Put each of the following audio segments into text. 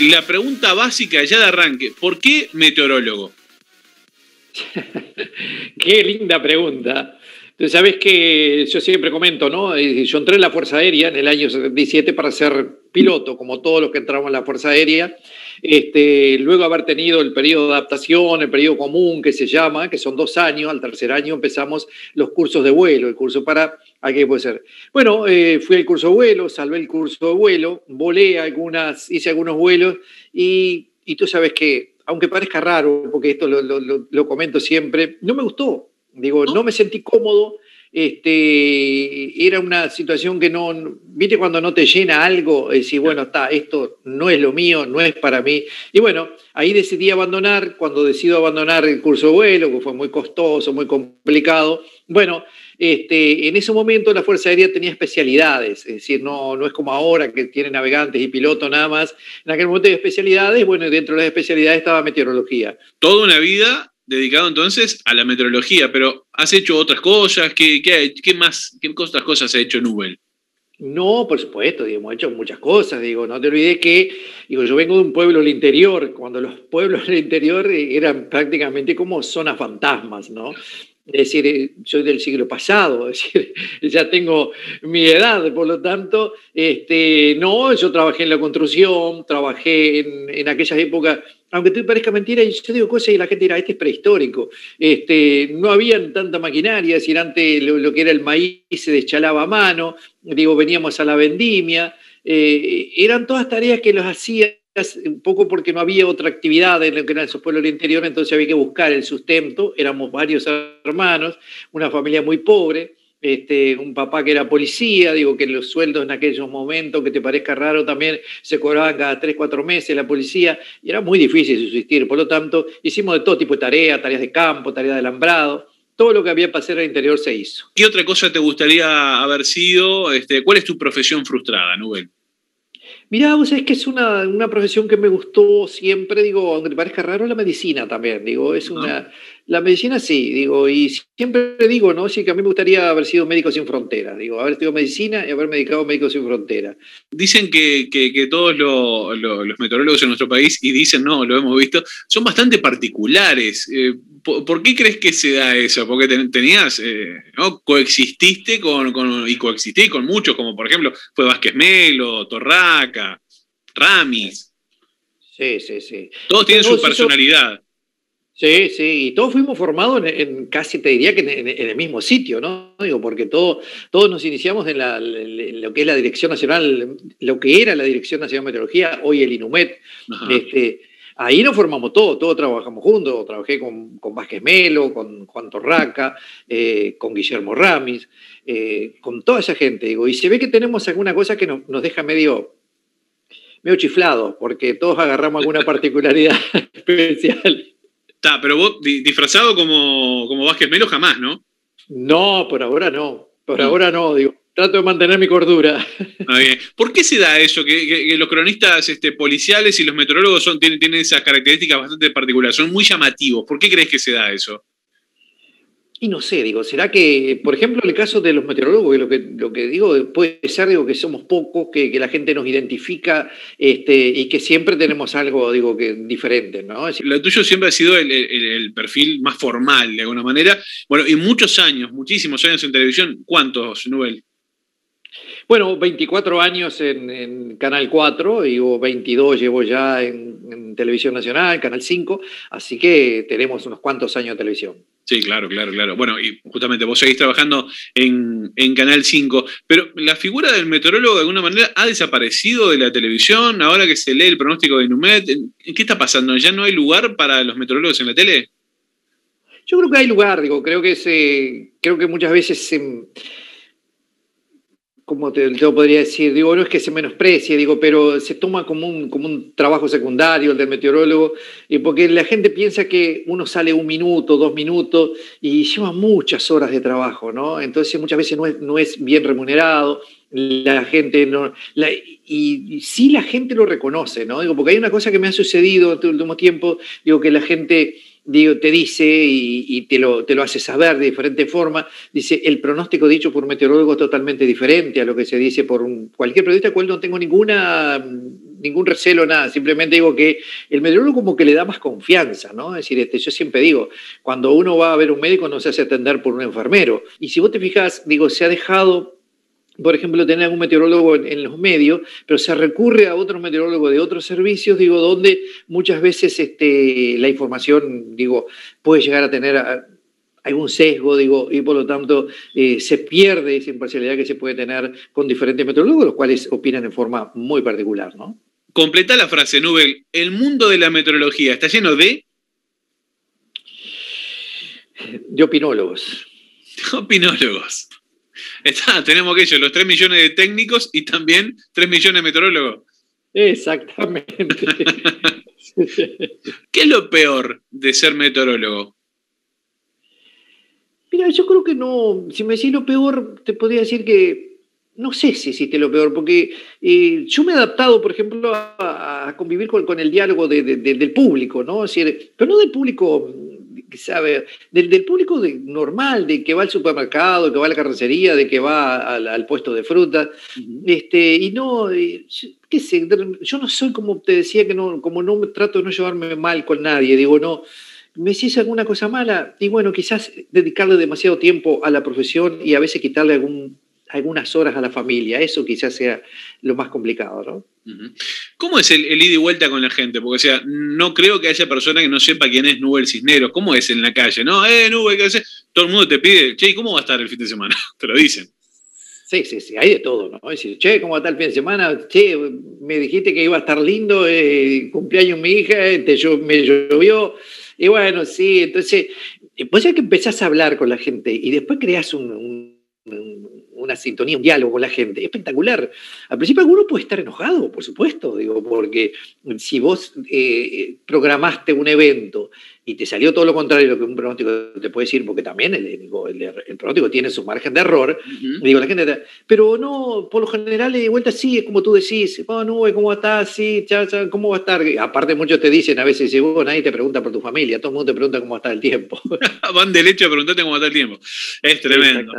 la pregunta básica ya de arranque, ¿por qué meteorólogo? Qué linda pregunta. Tú sabes que yo siempre comento, ¿no? Yo entré en la Fuerza Aérea en el año 77 para ser piloto, como todos los que entramos en la Fuerza Aérea. Este, luego haber tenido el periodo de adaptación, el periodo común que se llama, que son dos años, al tercer año empezamos los cursos de vuelo, el curso para, ¿a puede ser? Bueno, eh, fui al curso de vuelo, salvé el curso de vuelo, volé algunas, hice algunos vuelos y, y tú sabes que, aunque parezca raro, porque esto lo, lo, lo comento siempre, no me gustó Digo, no, me sentí cómodo. Este, era una situación que no, viste cuando no te llena algo, decir, bueno, está, esto no es lo mío, no es para mí. Y bueno, ahí decidí abandonar, cuando decido abandonar el curso de vuelo, que fue muy costoso, muy complicado, bueno, este, en ese momento la Fuerza Aérea tenía especialidades, es decir, no, no es como ahora que tiene navegantes y pilotos nada más, en aquel momento hay especialidades, bueno, dentro de las especialidades estaba meteorología. Toda una vida dedicado entonces a la meteorología, pero ¿has hecho otras cosas? ¿Qué, qué, más, qué otras cosas ha hecho Nubel? No, por supuesto, hemos hecho muchas cosas, digo, no te olvides que, digo, yo vengo de un pueblo del interior, cuando los pueblos del interior eran prácticamente como zonas fantasmas, ¿no? Es decir, eh, soy del siglo pasado, es decir, ya tengo mi edad, por lo tanto, este, no, yo trabajé en la construcción, trabajé en, en aquellas épocas aunque te parezca mentira, yo digo cosas y la gente dirá, este es prehistórico. Este, no había tanta maquinaria, es decir, antes lo, que era el maíz se deschalaba a mano, digo, veníamos a la vendimia, eh, eran todas tareas que los hacías un poco porque no había otra actividad en lo que eran esos pueblos del interior, entonces había que buscar el sustento, éramos varios hermanos, una familia muy pobre, este, un papá que era policía, digo que los sueldos en aquellos momentos, que te parezca raro, también se cobraban cada tres, cuatro meses la policía, y era muy difícil subsistir. Por lo tanto, hicimos de todo tipo de tareas, tareas de campo, tareas de alambrado, todo lo que había para hacer al interior se hizo. ¿Qué otra cosa te gustaría haber sido? Este, ¿Cuál es tu profesión frustrada, Nubel? Mirá, vos es que es una, una, profesión que me gustó siempre, digo, aunque parezca raro, la medicina también, digo, es una... La medicina sí, digo, y siempre digo, ¿no? Sí que a mí me gustaría haber sido médico sin fronteras, digo, haber estudiado medicina y haber medicado médico sin fronteras. Dicen que, que, todos los meteorólogos en nuestro país, y dicen, no, lo hemos visto, son bastante particulares. Eh, ¿por, qué crees que se da eso? Porque tenías, eh, ¿no? Coexististe con, con, y coexistí con muchos, como por ejemplo fue Vázquez Melo, Torraca, Ramis. Sí, sí, sí. Todos tienen su personalidad. Sí, sí, y todos fuimos formados en, casi te diría que en, el mismo sitio, ¿no? Digo, porque todo, todos nos iniciamos en, lo que es la Dirección Nacional, lo que era la Dirección Nacional de Meteorología, hoy el INUMET. Este, ahí nos formamos todos, todos trabajamos juntos. Trabajé con, con Vázquez Melo, con Juan Torraca, eh, con Guillermo Ramis, eh, con toda esa gente. Digo, y se ve que tenemos alguna cosa que nos, nos deja medio medio chiflado, porque todos agarramos alguna particularidad especial. Está, pero vos disfrazado como, como Vázquez Melo jamás, ¿no? No, por ahora no. Por ahora no, digo. Trato de mantener mi cordura. bien. ¿Por qué se da eso? Que, los cronistas este, policiales y los meteorólogos son, tienen, tienen esas características bastante particulares, son muy llamativos. ¿Por qué crees que se da eso? Y no sé, digo, ¿será que, por ejemplo, en el caso de los meteorólogos, lo que, lo que digo, puede ser digo, que somos pocos, que, la gente nos identifica este, y que siempre tenemos algo digo, que, diferente, ¿no? lo tuyo siempre ha sido el, perfil más formal, de alguna manera. Bueno, y muchos años, muchísimos años en televisión, ¿cuántos, Nubel? Bueno, 24 años en, Canal 4 y 22 llevo ya en, Televisión Nacional, Canal 5, así que tenemos unos cuantos años de televisión. Sí, claro, claro, claro. Bueno, y justamente vos seguís trabajando en, Canal 5, pero la figura del meteorólogo de alguna manera ha desaparecido de la televisión ahora que se lee el pronóstico de Inumet. ¿Qué está pasando? ¿Ya no hay lugar para los meteorólogos en la tele? Yo creo que hay lugar, digo, creo que se, creo que muchas veces se como te, podría decir? Digo, no es que se menosprecie, digo, pero se toma como un, como un trabajo secundario el del meteorólogo, y porque la gente piensa que uno sale un minuto, dos minutos, y lleva muchas horas de trabajo, ¿no? Entonces muchas veces no es, no es bien remunerado, la gente no... y, y, sí la gente lo reconoce, ¿no? Digo, porque hay una cosa que me ha sucedido en el último tiempo, digo, que la gente digo, te dice y, te, lo, te, lo, hace saber de diferente forma, dice, el pronóstico dicho por un meteorólogo es totalmente diferente a lo que se dice por un, cualquier periodista, cual no tengo ninguna ningún recelo, nada. Simplemente digo que el meteorólogo como que le da más confianza, ¿no? Es decir, este, yo siempre digo, cuando uno va a ver un médico no se hace atender por un enfermero. Y si vos te fijas, digo, se ha dejado por ejemplo, tener algún meteorólogo en, los medios, pero se recurre a otro meteorólogo de otros servicios, digo, donde muchas veces este, la información, digo, puede llegar a tener algún sesgo, digo, y por lo tanto eh, se pierde esa imparcialidad que se puede tener con diferentes meteorólogos, los cuales opinan en forma muy particular, ¿no? Completa la frase, Nubel. El mundo de la meteorología está lleno de... De opinólogos. Opinólogos. Está, tenemos aquello, los 3 millones de técnicos y también 3 millones de meteorólogos. Exactamente. ¿Qué es lo peor de ser meteorólogo? Mira, yo creo que no, si me decís lo peor, te podría decir que no sé si existe lo peor, porque eh, yo me he adaptado, por ejemplo, a, convivir con, el diálogo del público, ¿no? pero no del público, sabe, del, público normal, de que va al supermercado, que va a la carrocería, de que va al, puesto de fruta, este, y no, eh, qué sé, yo no soy como te decía, que no, como no trato de no llevarme mal con nadie, digo, no me decís alguna cosa mala y bueno, quizás dedicarle demasiado tiempo a la profesión y a veces quitarle algún, algunas horas a la familia, eso quizás sea lo más complicado, ¿no? ¿Cómo es el, ida y vuelta con la gente? Porque, o sea, no creo que haya persona que no sepa quién es Nubel Cisneros. ¿Cómo es en la calle? No, eh, Nubel, ¿qué hace? Todo el mundo te pide, che, ¿cómo va a estar el fin de semana? Te lo dicen. Sí, sí, sí, hay de todo, ¿no? Es decir, che, ¿cómo va a estar el fin de semana? Che, me dijiste que iba a estar lindo, eh, cumpleaños mi hija, te, yo, me llovió. Y bueno, sí, entonces, pues ya que empezás a hablar con la gente y después creas una sintonía, un diálogo con la gente, espectacular. Al principio alguno puede estar enojado, por supuesto, digo, porque si vos eh, programaste un evento y te salió todo lo contrario de lo que un pronóstico te puede decir, porque también el, el, pronóstico tiene su margen de error, digo, la gente, pero no, por lo general de vuelta sí, es como tú decís, oh, no, ¿cómo estás? Sí, ¿cómo va a estar? Aparte muchos te dicen a veces, vos nadie te pregunta por tu familia, todo el mundo te pregunta cómo va a estar el tiempo. Van derecho a preguntarte cómo va a estar el tiempo. Es tremendo.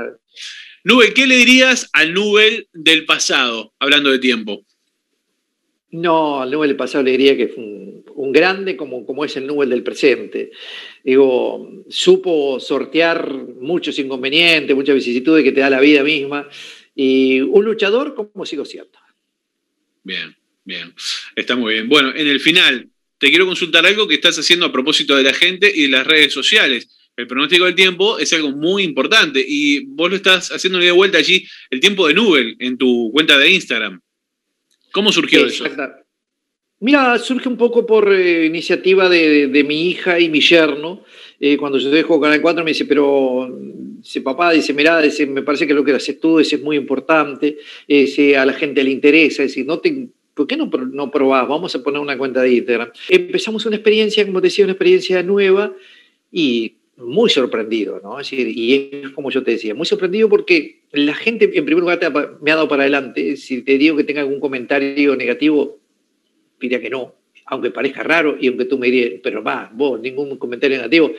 Nubel, ¿qué le dirías al Nubel del pasado, hablando de tiempo? No, al Nubel del pasado le diría que fue un, grande como, como, es el Nubel del presente. Digo, supo sortear muchos inconvenientes, muchas vicisitudes que te da la vida misma. Y un luchador como sigo siendo. Bien, bien. Está muy bien. Bueno, en el final, te quiero consultar algo que estás haciendo a propósito de la gente y de las redes sociales. El pronóstico del tiempo es algo muy importante y vos lo estás haciendo de vuelta allí, el tiempo de Nubel, en tu cuenta de Instagram. ¿Cómo surgió eso? Mira, surge un poco por eh, iniciativa de, mi hija y mi yerno. Eh, cuando yo dejo Canal 4 me dice, pero, dice, papá, dice, mirá, dice, me parece que lo que haces tú es muy importante, eh, a la gente le interesa, es decir, no te, ¿por qué no, no probás? Vamos a poner una cuenta de Instagram. Empezamos una experiencia, como te decía, una experiencia nueva y muy sorprendido, ¿no? Es decir, y es como yo te decía, muy sorprendido porque la gente, en primer lugar, me ha dado para adelante. Si te digo que tenga algún comentario negativo, diría que no, aunque parezca raro y aunque tú me dirías, pero va, vos, ningún comentario negativo.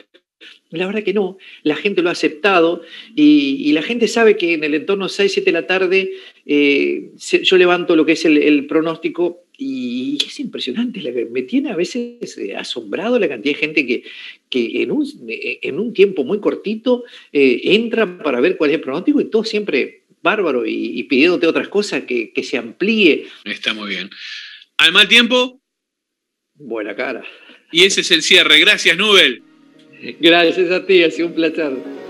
La verdad que no, la gente lo ha aceptado y, la gente sabe que en el entorno 6, 7 de la tarde eh, yo levanto lo que es el pronóstico y es impresionante, me tiene a veces eh, asombrado la cantidad de gente que, que en, un, eh, en un tiempo muy cortito eh, entra para ver cuál es el pronóstico y todo siempre bárbaro y, pidiéndote otras cosas, que, que, se amplíe. Está muy bien. Al mal tiempo. Buena cara. Y ese es el cierre. Gracias, Nubel. Gracias a ti, ha sido un placer.